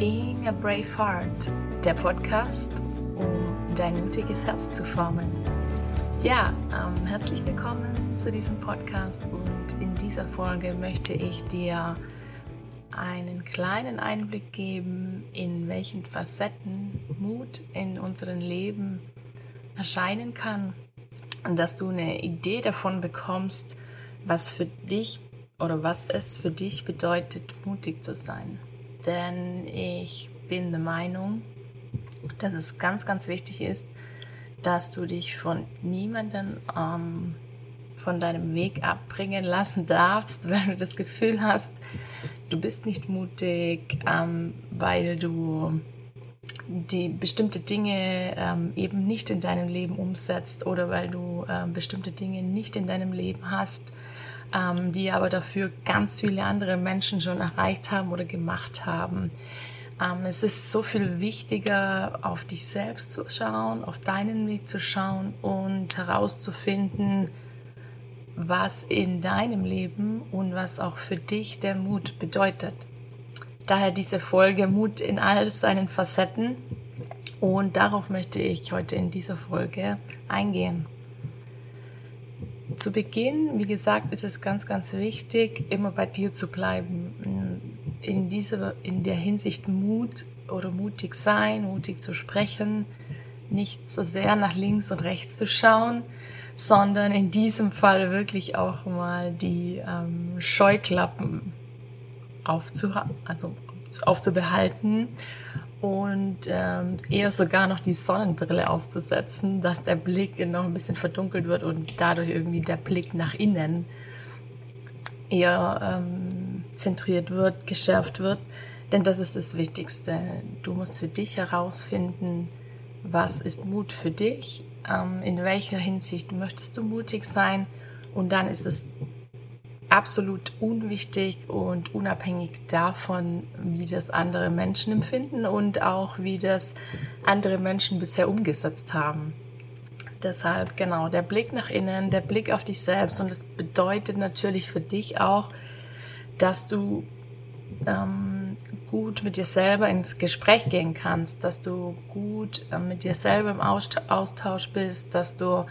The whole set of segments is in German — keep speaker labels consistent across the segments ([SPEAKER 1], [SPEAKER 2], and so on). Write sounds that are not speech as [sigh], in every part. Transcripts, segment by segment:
[SPEAKER 1] Being a Brave Heart, der Podcast, um dein mutiges Herz zu formen. Ja, ähm, herzlich willkommen zu diesem Podcast und in dieser Folge möchte ich dir einen kleinen Einblick geben, in welchen Facetten Mut in unserem Leben erscheinen kann und dass du eine Idee davon bekommst, was für dich oder was es für dich bedeutet, mutig zu sein. Denn ich bin der Meinung, dass es ganz, ganz wichtig ist, dass du dich von niemandem ähm, von deinem Weg abbringen lassen darfst, [laughs] wenn du das Gefühl hast, du bist nicht mutig, ähm, weil du die bestimmte Dinge ähm, eben nicht in deinem Leben umsetzt oder weil du ähm, bestimmte Dinge nicht in deinem Leben hast, ähm, die aber dafür ganz viele andere Menschen schon erreicht haben oder gemacht haben. Ähm, es ist so viel wichtiger, auf dich selbst zu schauen, auf deinen Weg zu schauen und herauszufinden, was in deinem Leben und was auch für dich der Mut bedeutet. Daher diese Folge Mut in all seinen Facetten und darauf möchte ich heute in dieser Folge eingehen. Zu Beginn, wie gesagt, ist es ganz, ganz wichtig, immer bei dir zu bleiben. In, dieser, in der Hinsicht Mut oder mutig sein, mutig zu sprechen, nicht so sehr nach links und rechts zu schauen, sondern in diesem Fall wirklich auch mal die ähm, Scheuklappen aufzu also aufzubehalten und ähm, eher sogar noch die Sonnenbrille aufzusetzen, dass der Blick noch ein bisschen verdunkelt wird und dadurch irgendwie der Blick nach innen eher ähm, zentriert wird, geschärft wird. Denn das ist das Wichtigste. Du musst für dich herausfinden, was ist Mut für dich, ähm, in welcher Hinsicht möchtest du mutig sein und dann ist es absolut unwichtig und unabhängig davon, wie das andere Menschen empfinden und auch wie das andere Menschen bisher umgesetzt haben. Deshalb genau der Blick nach innen, der Blick auf dich selbst und das bedeutet natürlich für dich auch, dass du ähm, gut mit dir selber ins Gespräch gehen kannst, dass du gut äh, mit dir selber im Austausch bist, dass du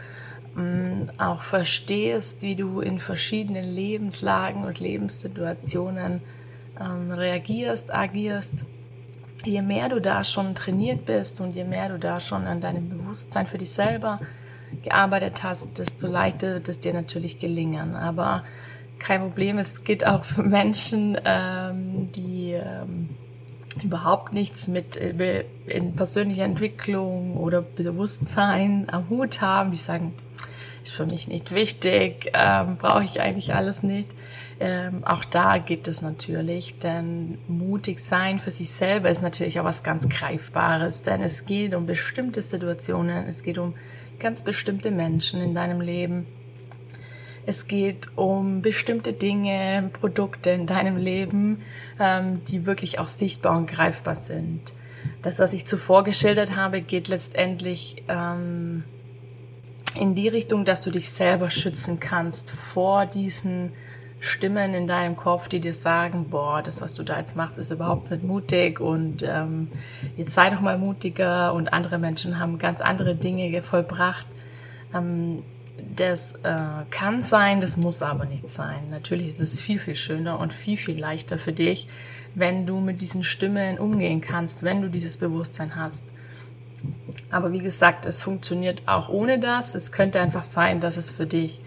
[SPEAKER 1] auch verstehst, wie du in verschiedenen Lebenslagen und Lebenssituationen ähm, reagierst, agierst. Je mehr du da schon trainiert bist und je mehr du da schon an deinem Bewusstsein für dich selber gearbeitet hast, desto leichter wird es dir natürlich gelingen. Aber kein Problem, es geht auch für Menschen, ähm, die ähm, überhaupt nichts mit äh, in persönlicher Entwicklung oder Bewusstsein am Hut haben, die sagen, ist für mich nicht wichtig, ähm, brauche ich eigentlich alles nicht. Ähm, auch da geht es natürlich, denn mutig sein für sich selber ist natürlich auch was ganz Greifbares, denn es geht um bestimmte Situationen, es geht um ganz bestimmte Menschen in deinem Leben. Es geht um bestimmte Dinge, Produkte in deinem Leben, ähm, die wirklich auch sichtbar und greifbar sind. Das, was ich zuvor geschildert habe, geht letztendlich ähm, in die Richtung, dass du dich selber schützen kannst vor diesen Stimmen in deinem Kopf, die dir sagen, boah, das, was du da jetzt machst, ist überhaupt nicht mutig und ähm, jetzt sei doch mal mutiger und andere Menschen haben ganz andere Dinge vollbracht. Ähm, das äh, kann sein, das muss aber nicht sein. Natürlich ist es viel, viel schöner und viel, viel leichter für dich, wenn du mit diesen Stimmen umgehen kannst, wenn du dieses Bewusstsein hast. Aber wie gesagt, es funktioniert auch ohne das. Es könnte einfach sein, dass es für dich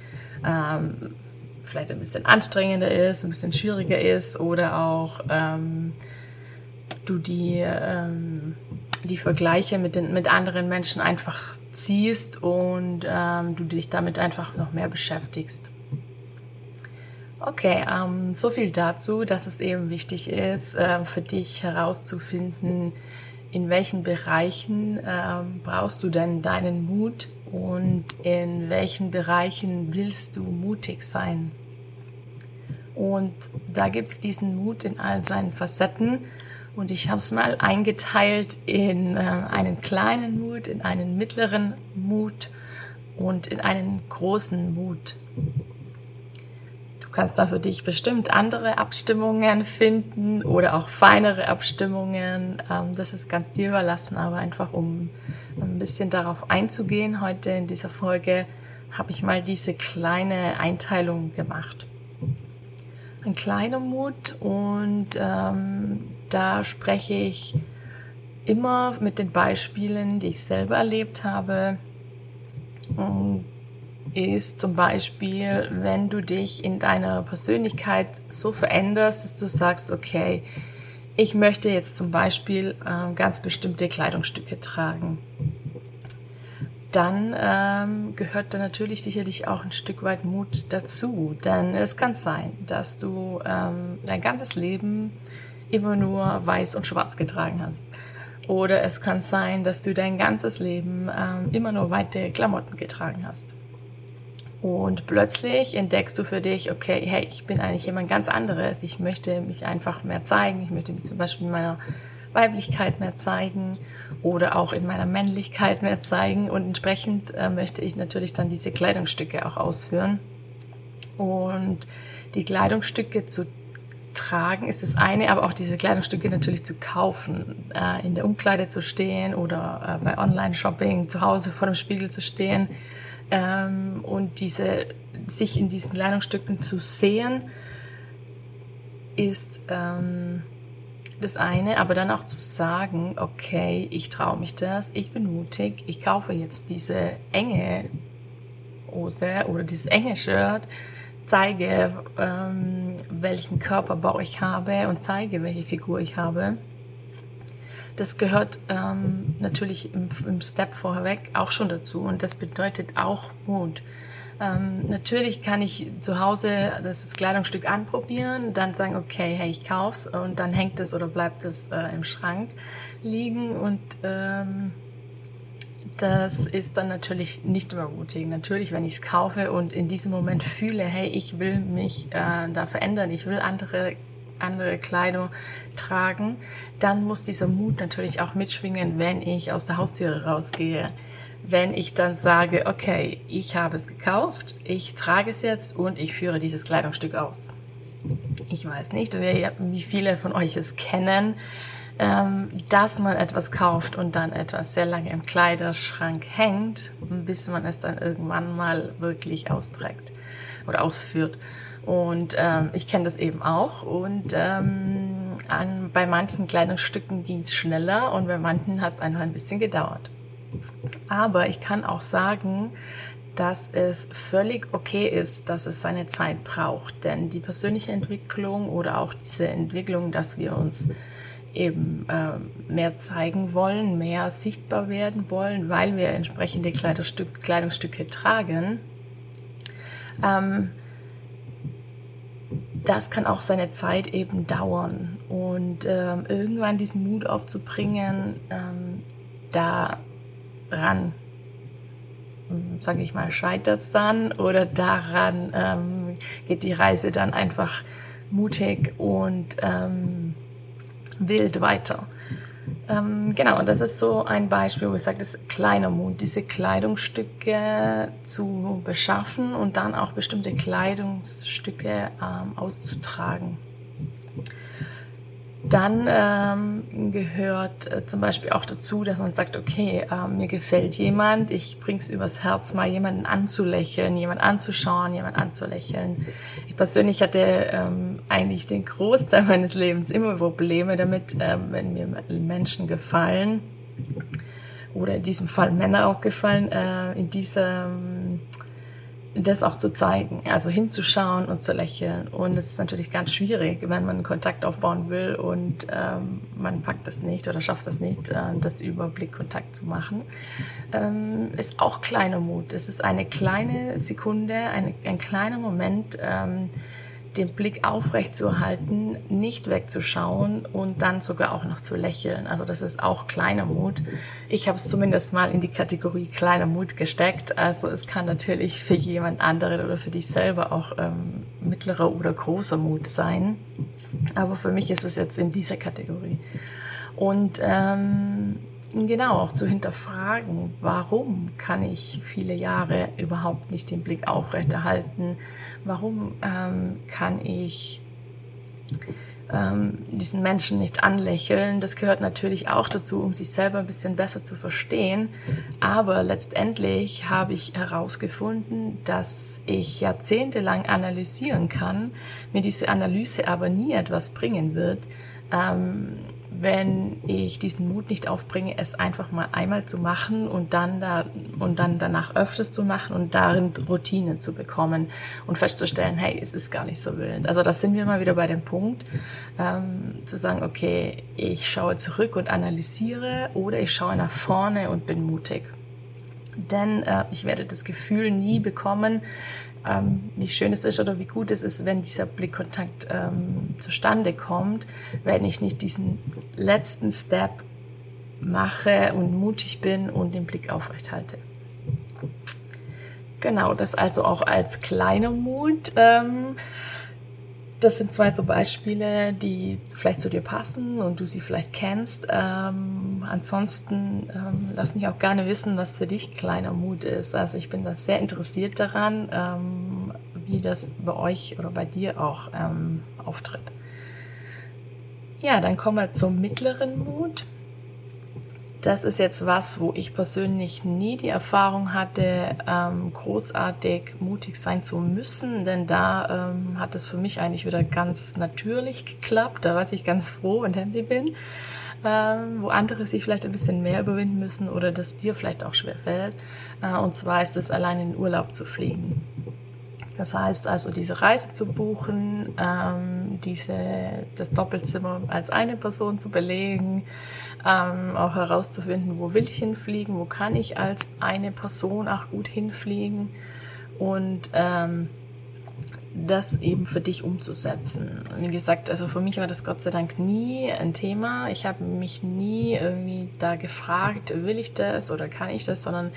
[SPEAKER 1] ähm, vielleicht ein bisschen anstrengender ist, ein bisschen schwieriger ist oder auch ähm, du die, ähm, die Vergleiche mit, den, mit anderen Menschen einfach ziehst und ähm, du dich damit einfach noch mehr beschäftigst. Okay, ähm, so viel dazu, dass es eben wichtig ist, äh, für dich herauszufinden, in welchen Bereichen ähm, brauchst du denn deinen Mut und in welchen Bereichen willst du mutig sein. Und da gibt es diesen Mut in all seinen Facetten. Und ich habe es mal eingeteilt in äh, einen kleinen Mut, in einen mittleren Mut und in einen großen Mut. Du kannst da für dich bestimmt andere Abstimmungen finden oder auch feinere Abstimmungen. Ähm, das ist ganz dir überlassen, aber einfach um ein bisschen darauf einzugehen, heute in dieser Folge habe ich mal diese kleine Einteilung gemacht. Ein kleiner Mut und ähm, da spreche ich immer mit den Beispielen, die ich selber erlebt habe. Und ist zum Beispiel, wenn du dich in deiner Persönlichkeit so veränderst, dass du sagst, okay, ich möchte jetzt zum Beispiel äh, ganz bestimmte Kleidungsstücke tragen. Dann ähm, gehört da natürlich sicherlich auch ein Stück weit Mut dazu. Denn es kann sein, dass du ähm, dein ganzes Leben immer nur weiß und schwarz getragen hast. Oder es kann sein, dass du dein ganzes Leben ähm, immer nur weite Klamotten getragen hast. Und plötzlich entdeckst du für dich, okay, hey, ich bin eigentlich jemand ganz anderes. Ich möchte mich einfach mehr zeigen. Ich möchte mich zum Beispiel in meiner Weiblichkeit mehr zeigen oder auch in meiner Männlichkeit mehr zeigen. Und entsprechend äh, möchte ich natürlich dann diese Kleidungsstücke auch ausführen. Und die Kleidungsstücke zu tragen ist das eine, aber auch diese Kleidungsstücke natürlich zu kaufen, äh, in der Umkleide zu stehen oder äh, bei Online-Shopping zu Hause vor dem Spiegel zu stehen ähm, und diese, sich in diesen Kleidungsstücken zu sehen, ist ähm, das eine, aber dann auch zu sagen, okay, ich traue mich das, ich bin mutig, ich kaufe jetzt diese enge Hose oder dieses enge Shirt, zeige, ähm, welchen Körperbau ich habe und zeige, welche Figur ich habe das gehört ähm, natürlich im, im, Step vorweg auch schon dazu und das bedeutet auch Mut. Ähm, natürlich kann ich zu Hause das Kleidungsstück anprobieren, dann sagen, okay, hey, ich kauf's und dann hängt es oder bleibt es äh, im Schrank liegen und ähm, das ist dann natürlich nicht immer. Natürlich, wenn ich es kaufe und in diesem Moment fühle, hey, ich will mich äh, da verändern, ich will andere andere Kleidung tragen, dann muss dieser Mut natürlich auch mitschwingen, wenn ich aus der Haustüre rausgehe. Wenn ich dann sage, okay, ich habe es gekauft, ich trage es jetzt und ich führe dieses Kleidungsstück aus. Ich weiß nicht, wie viele von euch es kennen, ähm, dass man etwas kauft und dann etwas sehr lange im Kleiderschrank hängt, bis man es dann irgendwann mal wirklich austrägt oder ausführt. Und ähm, ich kenne das eben auch. Und ähm, an, bei manchen Kleidungsstücken ging es schneller und bei manchen hat es einfach ein bisschen gedauert. Aber ich kann auch sagen, dass es völlig okay ist, dass es seine Zeit braucht. Denn die persönliche Entwicklung oder auch diese Entwicklung, dass wir uns eben äh, mehr zeigen wollen, mehr sichtbar werden wollen, weil wir entsprechende Kleidungsstück, Kleidungsstücke tragen, ähm, das kann auch seine Zeit eben dauern. Und ähm, irgendwann diesen Mut aufzubringen, ähm, daran, hm, sage ich mal, scheitert es dann oder daran ähm, geht die Reise dann einfach mutig und ähm, wild weiter. Ähm, genau, das ist so ein Beispiel, wo ich sage, das ist kleiner Mut, diese Kleidungsstücke zu beschaffen und dann auch bestimmte Kleidungsstücke ähm, auszutragen. Dann ähm, gehört äh, zum Beispiel auch dazu, dass man sagt, okay, äh, mir gefällt jemand, ich bringe es übers Herz, mal jemanden anzulächeln, jemanden anzuschauen, jemanden anzulächeln. Ich persönlich hatte ähm, eigentlich den Großteil [laughs] meines Lebens immer Probleme damit, äh, wenn mir Menschen gefallen oder in diesem Fall Männer auch gefallen, äh, in dieser das auch zu zeigen, also hinzuschauen und zu lächeln. Und es ist natürlich ganz schwierig, wenn man Kontakt aufbauen will und ähm, man packt es nicht oder schafft es nicht, äh, das Überblickkontakt zu machen. Ähm, ist auch kleiner Mut. Es ist eine kleine Sekunde, eine, ein kleiner Moment, ähm, den Blick aufrecht zu halten, nicht wegzuschauen und dann sogar auch noch zu lächeln. Also das ist auch kleiner Mut. Ich habe es zumindest mal in die Kategorie kleiner Mut gesteckt. Also es kann natürlich für jemand anderen oder für dich selber auch ähm, mittlerer oder großer Mut sein. Aber für mich ist es jetzt in dieser Kategorie. Und ähm, genau auch zu hinterfragen, warum kann ich viele Jahre überhaupt nicht den Blick aufrechterhalten? Warum ähm, kann ich ähm, diesen Menschen nicht anlächeln. Das gehört natürlich auch dazu, um sich selber ein bisschen besser zu verstehen. Aber letztendlich habe ich herausgefunden, dass ich jahrzehntelang analysieren kann, mir diese Analyse aber nie etwas bringen wird. Ähm, wenn ich diesen Mut nicht aufbringe, es einfach mal einmal zu machen und dann, da, und dann danach öfters zu machen und darin Routine zu bekommen und festzustellen, hey, es ist gar nicht so wild. Also das sind wir mal wieder bei dem Punkt, ähm, zu sagen, okay, ich schaue zurück und analysiere oder ich schaue nach vorne und bin mutig. Denn äh, ich werde das Gefühl nie bekommen, ähm, wie schön es ist oder wie gut es ist, wenn dieser Blickkontakt ähm, zustande kommt, wenn ich nicht diesen letzten Step mache und mutig bin und den Blick aufrecht halte. Genau, das also auch als kleiner Mut. Ähm, das sind zwei so Beispiele, die vielleicht zu dir passen und du sie vielleicht kennst. Ansonsten ähm, lass mich auch gerne wissen, was für dich kleiner Mut ist. Also ich bin da sehr interessiert daran, ähm, wie das bei euch oder bei dir auch ähm, auftritt. Ja, dann kommen wir zum mittleren Mut. Das ist jetzt was, wo ich persönlich nie die Erfahrung hatte, ähm, großartig mutig sein zu müssen, denn da ähm, hat es für mich eigentlich wieder ganz natürlich geklappt. Da war ich ganz froh und happy bin. Wo andere sich vielleicht ein bisschen mehr überwinden müssen oder das dir vielleicht auch schwer fällt. Äh, und zwar ist es allein in Urlaub zu fliegen. Das heißt also, diese Reise zu buchen, ähm, diese, das Doppelzimmer als eine Person zu belegen, ähm, auch herauszufinden, wo will ich hinfliegen, wo kann ich als eine Person auch gut hinfliegen und ähm, das eben für dich umzusetzen. Und wie gesagt, also für mich war das Gott sei Dank nie ein Thema. Ich habe mich nie irgendwie da gefragt, will ich das oder kann ich das, sondern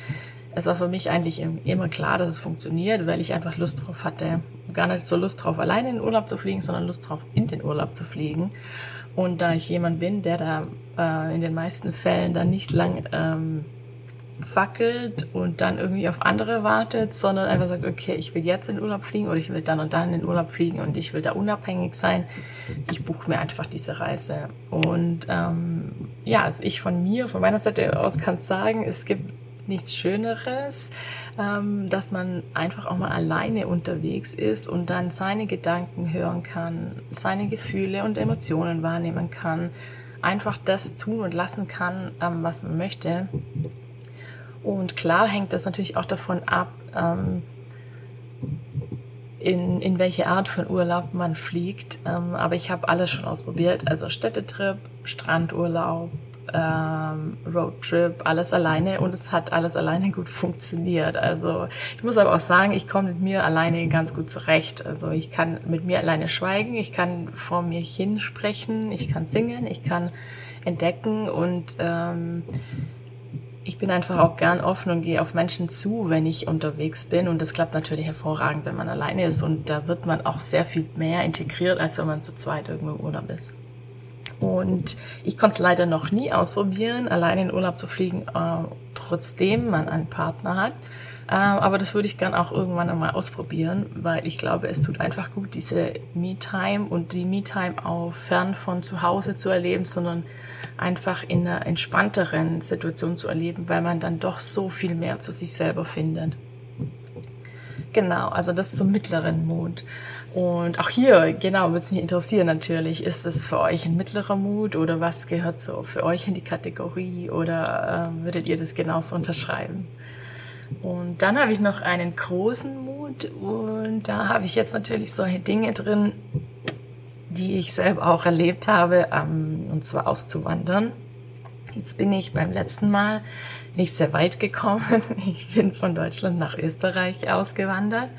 [SPEAKER 1] es war für mich eigentlich immer klar, dass es funktioniert, weil ich einfach Lust drauf hatte. Gar nicht so Lust drauf, alleine in den Urlaub zu fliegen, sondern Lust drauf, in den Urlaub zu fliegen. Und da ich jemand bin, der da äh, in den meisten Fällen dann nicht lang ähm, fackelt und dann irgendwie auf andere wartet, sondern einfach sagt, okay, ich will jetzt in den Urlaub fliegen oder ich will dann und dann in den Urlaub fliegen und ich will da unabhängig sein. Ich buche mir einfach diese Reise. Und ähm, ja, also ich von mir, von meiner Seite aus kann sagen, es gibt nichts Schöneres, ähm, dass man einfach auch mal alleine unterwegs ist und dann seine Gedanken hören kann, seine Gefühle und Emotionen wahrnehmen kann, einfach das tun und lassen kann, ähm, was man möchte. Und klar hängt das natürlich auch davon ab, ähm, in, in welche Art von Urlaub man fliegt. Ähm, aber ich habe alles schon ausprobiert. Also Städtetrip, Strandurlaub, ähm, Roadtrip, alles alleine und es hat alles alleine gut funktioniert. Also ich muss aber auch sagen, ich komme mit mir alleine ganz gut zurecht. Also ich kann mit mir alleine schweigen, ich kann vor mir hin sprechen, ich kann singen, ich kann entdecken und ähm, ich bin einfach auch gern offen und gehe auf Menschen zu, wenn ich unterwegs bin. Und das klappt natürlich hervorragend, wenn man alleine ist. Und da wird man auch sehr viel mehr integriert, als wenn man zu zweit irgendwo im Urlaub ist. Und ich konnte es leider noch nie ausprobieren, alleine in Urlaub zu fliegen, äh, trotzdem man einen Partner hat. Äh, aber das würde ich gern auch irgendwann einmal ausprobieren, weil ich glaube, es tut einfach gut, diese Me-Time und die Me-Time auch fern von zu Hause zu erleben, sondern einfach in einer entspannteren Situation zu erleben, weil man dann doch so viel mehr zu sich selber findet. Genau, also das zum mittleren Mut. Und auch hier, genau, würde es mich interessieren natürlich, ist es für euch ein mittlerer Mut oder was gehört so für euch in die Kategorie oder äh, würdet ihr das genauso unterschreiben? Und dann habe ich noch einen großen Mut und da habe ich jetzt natürlich solche Dinge drin, die ich selber auch erlebt habe, ähm, und zwar auszuwandern. Jetzt bin ich beim letzten Mal nicht sehr weit gekommen. [laughs] Ich bin von Deutschland nach Österreich ausgewandert.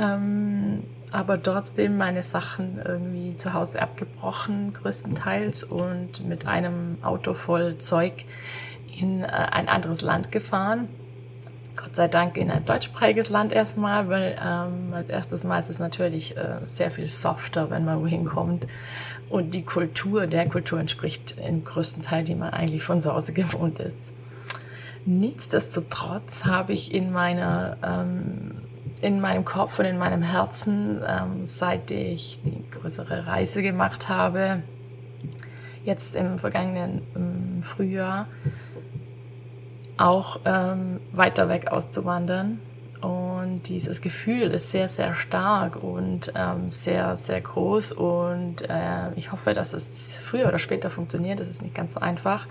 [SPEAKER 1] Ähm, aber trotzdem meine Sachen irgendwie zu Hause abgebrochen, größtenteils, und mit einem Auto voll Zeug in äh, ein anderes Land gefahren. Gott sei Dank in ein deutschsprachiges Land erstmal, weil ähm, als erstes Mal ist es natürlich äh, sehr viel softer, wenn man wohin kommt. Und die Kultur, der Kultur entspricht im größten Teil, die man eigentlich von zu Hause [laughs] gewohnt ist. Nichtsdestotrotz habe ich in meiner ähm, in meinem Kopf und in meinem Herzen, ähm, seit ich die größere Reise gemacht habe, jetzt im vergangenen im Frühjahr, auch ähm, weiter weg auszuwandern. Und dieses Gefühl ist sehr, sehr stark und ähm, sehr, sehr groß. Und äh, ich hoffe, dass es früher oder später funktioniert. Das ist nicht ganz so einfach.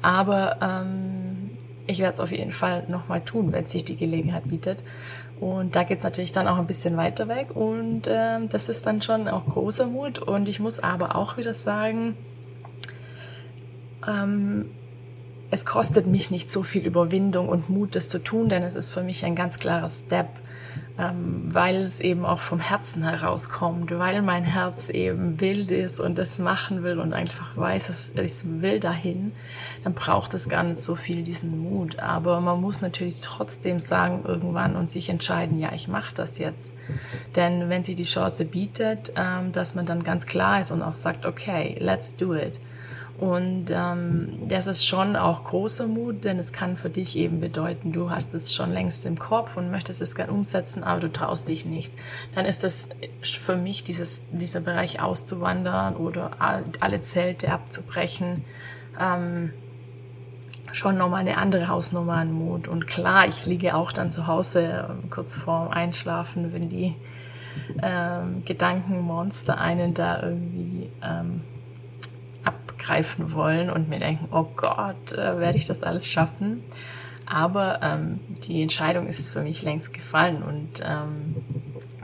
[SPEAKER 1] Aber ähm, ich werde es auf jeden Fall nochmal tun, wenn sich die Gelegenheit bietet. Und da geht es natürlich dann auch ein bisschen weiter weg. Und äh, das ist dann schon auch großer Mut. Und ich muss aber auch wieder sagen, ähm, es kostet mich nicht so viel Überwindung und Mut, das zu tun, denn es ist für mich ein ganz klarer Step, ähm, weil es eben auch vom Herzen herauskommt, weil mein Herz eben wild ist und es machen will und einfach weiß, ich will dahin, dann braucht es gar nicht so viel diesen Mut. Aber man muss natürlich trotzdem sagen irgendwann und sich entscheiden, ja, ich mache das jetzt. Denn wenn sie die Chance bietet, ähm, dass man dann ganz klar ist und auch sagt, okay, let's do it und ähm, das ist schon auch großer Mut, denn es kann für dich eben bedeuten, du hast es schon längst im Kopf und möchtest es gerne umsetzen, aber du traust dich nicht. Dann ist das für mich dieses, dieser Bereich auszuwandern oder alle Zelte abzubrechen. Ähm, schon nochmal eine andere Hausnummer an Mut. Und klar, ich liege auch dann zu Hause ähm, kurz vorm Einschlafen, wenn die ähm, Gedankenmonster einen da irgendwie ähm, greifen wollen und mir denken, oh Gott, äh, werde ich das alles schaffen? Aber ähm, die Entscheidung ist für mich längst gefallen und ähm,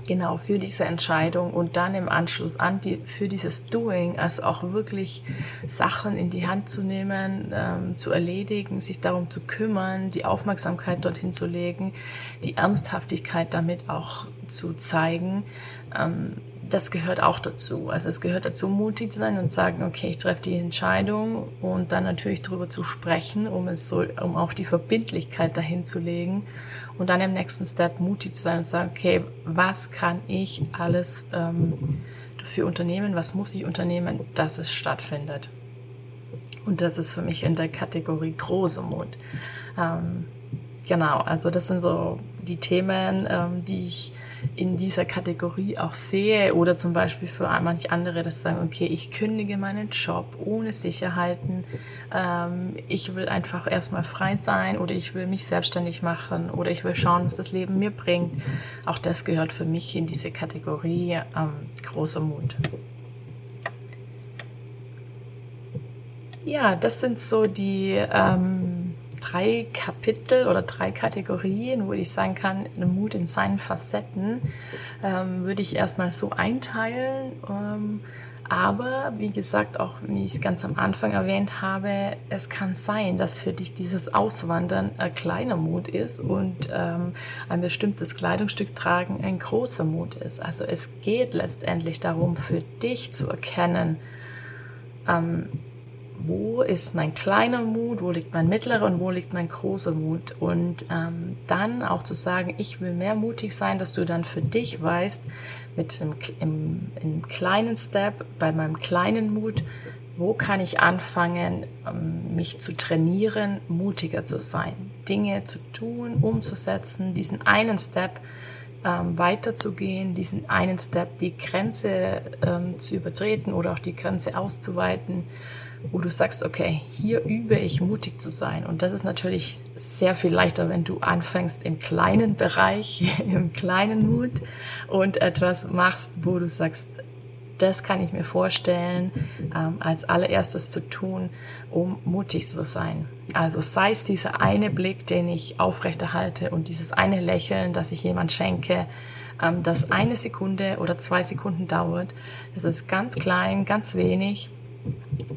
[SPEAKER 1] genau für diese Entscheidung und dann im Anschluss an die, für dieses Doing, also auch wirklich Sachen in die Hand zu nehmen, ähm, zu erledigen, sich darum zu kümmern, die Aufmerksamkeit dorthin zu legen, die Ernsthaftigkeit damit auch zu zeigen. Ähm, das gehört auch dazu. Also es gehört dazu, mutig zu sein und sagen, okay, ich treffe die Entscheidung und dann natürlich darüber zu sprechen, um es so, um auch die Verbindlichkeit dahin zu legen und dann im nächsten Step mutig zu sein und sagen, okay, was kann ich alles ähm, dafür unternehmen, was muss ich unternehmen, dass es stattfindet. Und das ist für mich in der Kategorie große Mut. Ähm, genau, also das sind so die Themen, ähm, die ich in dieser Kategorie auch sehe oder zum Beispiel für manche andere, das sagen, okay, ich kündige meinen Job ohne Sicherheiten, ähm, ich will einfach erstmal frei sein oder ich will mich selbstständig machen oder ich will schauen, was das Leben mir bringt. Auch das gehört für mich in diese Kategorie ähm, großer Mut. Ja, das sind so die ähm, drei Kapitel oder drei Kategorien, wo ich sagen kann, Mut in seinen Facetten, ähm, würde ich erstmal so einteilen. Ähm, aber wie gesagt, auch wie ich es ganz am Anfang erwähnt habe, es kann sein, dass für dich dieses Auswandern ein kleiner Mut ist und ähm, ein bestimmtes Kleidungsstück tragen ein großer Mut ist. Also es geht letztendlich darum, für dich zu erkennen, ähm, wo ist mein kleiner Mut, wo liegt mein mittlerer und wo liegt mein großer Mut. Und ähm, dann auch zu sagen, ich will mehr mutig sein, dass du dann für dich weißt, mit dem, im, im kleinen Step, bei meinem kleinen Mut, wo kann ich anfangen, ähm, mich zu trainieren, mutiger zu sein, Dinge zu tun, umzusetzen, diesen einen Step ähm, weiterzugehen, diesen einen Step, die Grenze ähm, zu übertreten oder auch die Grenze auszuweiten wo du sagst, okay, hier übe ich mutig zu sein. Und das ist natürlich sehr viel leichter, wenn du anfängst im kleinen Bereich, [laughs] im kleinen Mut und etwas machst, wo du sagst, das kann ich mir vorstellen, ähm, als allererstes zu tun, um mutig zu sein. Also sei es dieser eine Blick, den ich aufrechterhalte und dieses eine Lächeln, das ich jemand schenke, ähm, das eine Sekunde oder zwei Sekunden dauert. Das ist ganz klein, ganz wenig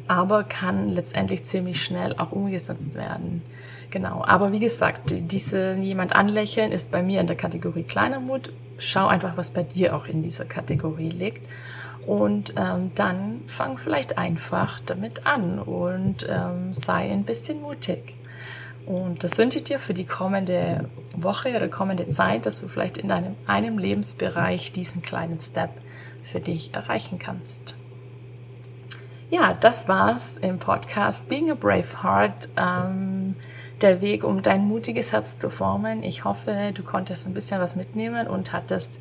[SPEAKER 1] aber kann letztendlich ziemlich schnell auch umgesetzt werden. Genau. Aber wie gesagt, diese jemand anlächeln ist bei mir in der Kategorie kleiner Mut. Schau einfach, was bei dir auch in dieser Kategorie liegt. Und ähm, dann fang vielleicht einfach damit an und ähm, sei ein bisschen mutig. Und das wünsche ich dir für die kommende Woche oder kommende Zeit, dass du vielleicht in deinem einem Lebensbereich diesen kleinen Step für dich erreichen kannst. Ja, das war's im Podcast Being a Brave Heart. Ähm, der Weg, um dein mutiges Herz zu formen. Ich hoffe, du konntest ein bisschen was mitnehmen und hattest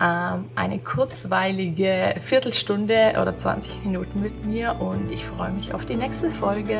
[SPEAKER 1] ähm, eine kurzweilige Viertelstunde oder 20 Minuten mit mir und ich freue mich auf die nächste Folge.